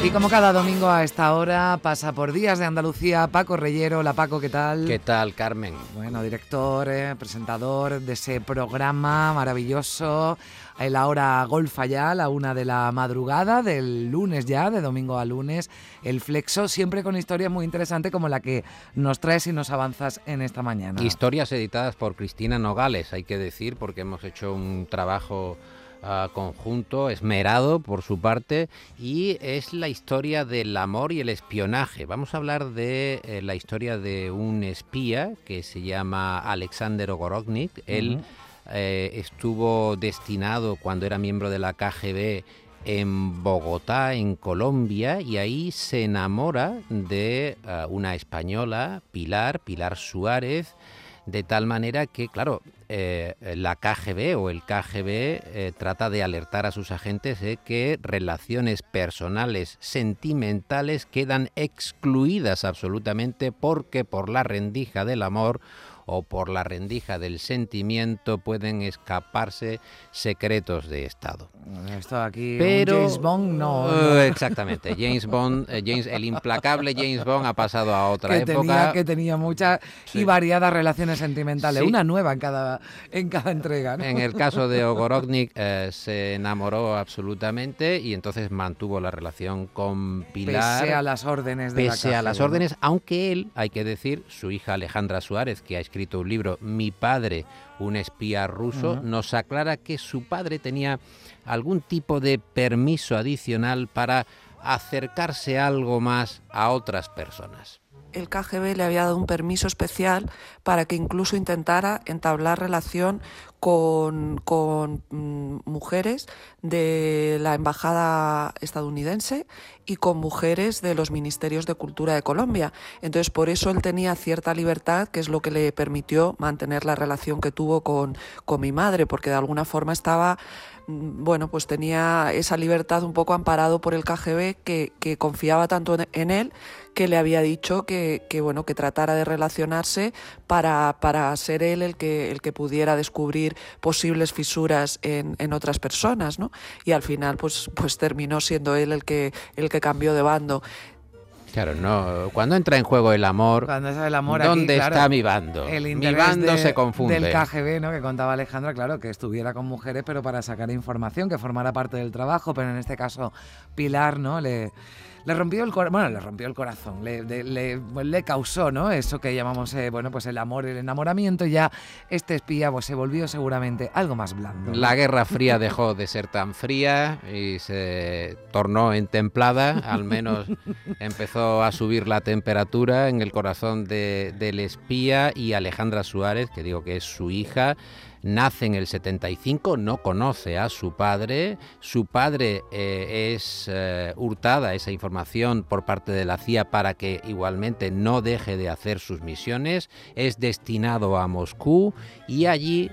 Y como cada domingo a esta hora pasa por Días de Andalucía Paco Reyero. Hola Paco, ¿qué tal? ¿Qué tal, Carmen? Bueno, director, eh, presentador de ese programa maravilloso. El hora golfa ya, la una de la madrugada, del lunes ya, de domingo a lunes. El Flexo, siempre con historias muy interesantes como la que nos traes y nos avanzas en esta mañana. Historias editadas por Cristina Nogales, hay que decir, porque hemos hecho un trabajo uh, conjunto, esmerado por su parte, y es la historia del amor y el espionaje. Vamos a hablar de eh, la historia de un espía que se llama Alexander Ogorodnik. Él eh, estuvo destinado cuando era miembro de la KGB en Bogotá, en Colombia, y ahí se enamora de uh, una española, Pilar, Pilar Suárez, de tal manera que, claro, eh, la KGB o el KGB eh, trata de alertar a sus agentes que relaciones personales sentimentales quedan excluidas absolutamente porque por la rendija del amor o por la rendija del sentimiento pueden escaparse secretos de Estado. Esto aquí, Pero, James Bond, no. Uh, exactamente, James Bond, eh, James, el implacable James Bond ha pasado a otra que época. Tenía, que tenía muchas sí. y variadas relaciones sentimentales, Sí. una nueva en cada, en cada entrega. ¿no? En el caso de Ogorodnik eh, se enamoró absolutamente y entonces mantuvo la relación con Pilar. Pese a las órdenes de Pese la a las órdenes, aunque él, hay que decir, su hija Alejandra Suárez, que ha escrito un libro, Mi padre, un espía ruso, nos aclara que su padre tenía algún tipo de permiso adicional para acercarse algo más a otras personas. El KGB le había dado un permiso especial para que incluso intentara entablar relación con, con mm, mujeres de la embajada estadounidense y con mujeres de los ministerios de cultura de Colombia. Entonces, por eso él tenía cierta libertad, que es lo que le permitió mantener la relación que tuvo con, con mi madre, porque de alguna forma estaba mm, bueno, pues tenía esa libertad un poco amparado por el KGB que, que confiaba tanto en, en él que le había dicho que, que, bueno que tratara de relacionarse para, para ser él el que el que pudiera descubrir posibles fisuras en, en otras personas, ¿no? Y al final pues pues terminó siendo él el que el que cambió de bando. Claro, no. Cuando entra en juego el amor, Cuando es el amor aquí, ¿dónde claro, está mi bando? el Mi bando de- se confunde. Del KGB, ¿no? Que contaba Alejandra, claro, que estuviera con mujeres, pero para sacar información, que formara parte del trabajo, pero en este caso Pilar, ¿no? Le, le rompió el corazón, bueno, le rompió el corazón, le, de- le, pues, le causó, ¿no? Eso que llamamos, eh, bueno, pues el amor, el enamoramiento, ya este espía pues se volvió seguramente algo más blando. La Guerra Fría dejó de ser tan fría y se tornó en templada, al menos empezó a subir la temperatura en el corazón de- del espía y Alejandra Suárez, que digo que es su hija, nace en el 75, no conoce a su padre, su padre eh, es eh, hurtada esa información por parte de la CIA para que igualmente no deje de hacer sus misiones, es destinado a Moscú y allí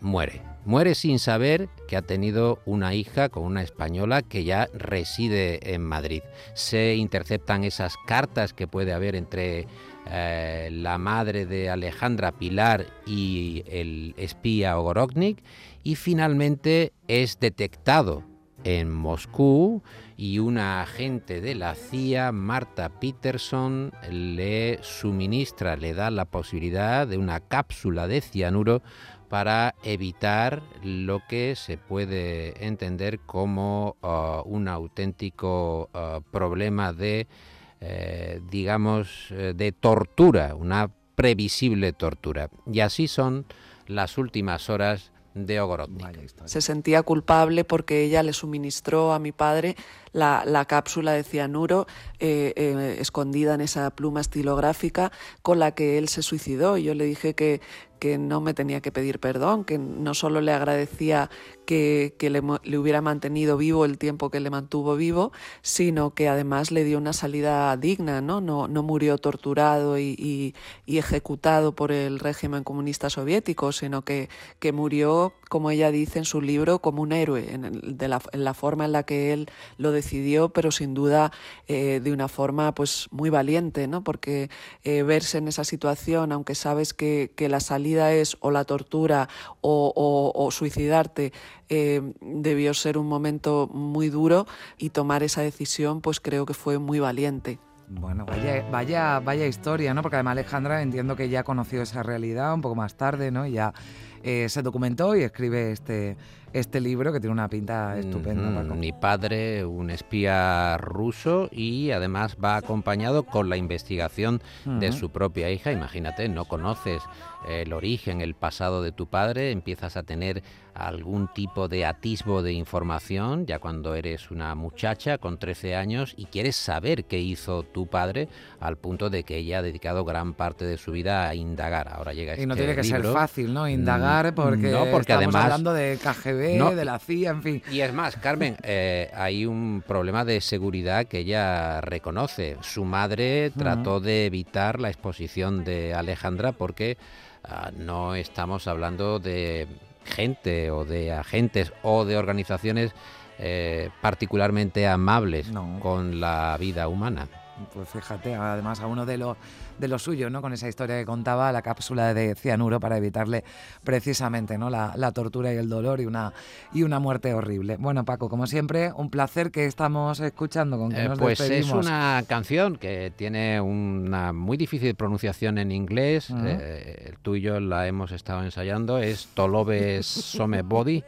muere. Muere sin saber que ha tenido una hija con una española que ya reside en Madrid. Se interceptan esas cartas que puede haber entre eh, la madre de Alejandra Pilar y el espía Ogorodnik y finalmente es detectado en Moscú y una agente de la CIA, Marta Peterson, le suministra, le da la posibilidad de una cápsula de cianuro para evitar lo que se puede entender como uh, un auténtico uh, problema de, eh, digamos, eh, de tortura, una previsible tortura. Y así son las últimas horas de Ogorodnik. Se sentía culpable porque ella le suministró a mi padre la, la cápsula de cianuro eh, eh, escondida en esa pluma estilográfica con la que él se suicidó. Y yo le dije que, que no me tenía que pedir perdón, que no solo le agradecía que, que le, le hubiera mantenido vivo el tiempo que le mantuvo vivo, sino que además le dio una salida digna, ¿no? No, no murió torturado y, y- y ejecutado por el régimen comunista soviético, sino que, que murió, como ella dice en su libro, como un héroe, en, el- de la, en la forma en la que él lo decidió, pero sin duda eh, de una forma pues muy valiente, ¿no? Porque eh, verse en esa situación, aunque sabes que, la salida es o la tortura o, suicidarte, debió ser un momento muy duro y tomar esa decisión, pues creo que fue muy valiente. Bueno, vaya, vaya, vaya historia, ¿no? Porque además Alejandra entiendo que ya conoció esa realidad un poco más tarde, ¿no? Ya se documentó y escribe este, este libro que tiene una pinta estupenda. Mi padre, un espía ruso y además va acompañado con la investigación de su propia hija. Imagínate, no conoces el origen, el pasado de tu padre, empiezas a tener algún tipo de atisbo de información ya cuando eres una muchacha con 13 años y quieres saber qué hizo tu padre al punto de que ella ha dedicado gran parte de su vida a indagar. Ahora llega Y no este tiene que ser fácil, ¿no? Indagar porque, no, porque estamos además, hablando de KGB, de la CIA, en fin. Y es más, Carmen, eh, hay un problema de seguridad que ella reconoce. Su madre trató de evitar la exposición de Alejandra porque ah, no estamos hablando de gente o de agentes o de organizaciones eh, particularmente amables con la vida humana. Pues fíjate, además a uno de los de lo suyo, ¿no? Con esa historia que contaba, la cápsula de cianuro para evitarle precisamente, ¿no? La, tortura y el dolor y una, y una muerte horrible. Bueno, Paco, como siempre, un placer que estamos escuchando con que eh, Pues es una canción que tiene una muy difícil pronunciación en inglés. Eh, el tuyo la hemos estado ensayando. Es Tolobe Some Body.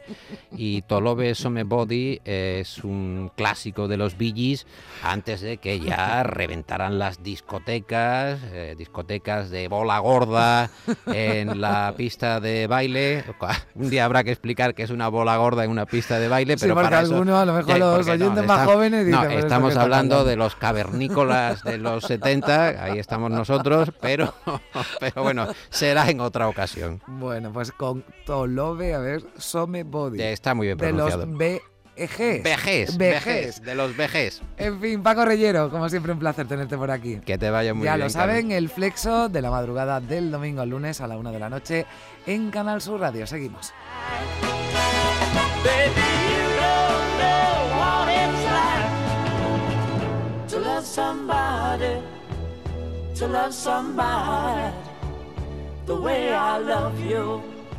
Y Tolobe Some Body es un clásico de los Bee antes de que ya reventaran las discotecas. Eh, discotecas de bola gorda en la pista de baile. Un día habrá que explicar que es una bola gorda en una pista de baile, pero para algunos, a lo mejor los oyentes más jóvenes No, estamos hablando de los cavernícolas de los 70, ahí estamos nosotros, pero, pero bueno, será en otra ocasión. Bueno, pues con Tolove, a ver, Some Body. Está muy bien pronunciado. De los B Vejez. Vejez. Vejez. De los vejez. En fin, Paco Reyero, como siempre un placer tenerte por aquí. Que te vaya muy bien. Ya lo saben, el flexo de la madrugada del domingo al lunes a la una de la noche en Canal Sur Radio. Seguimos.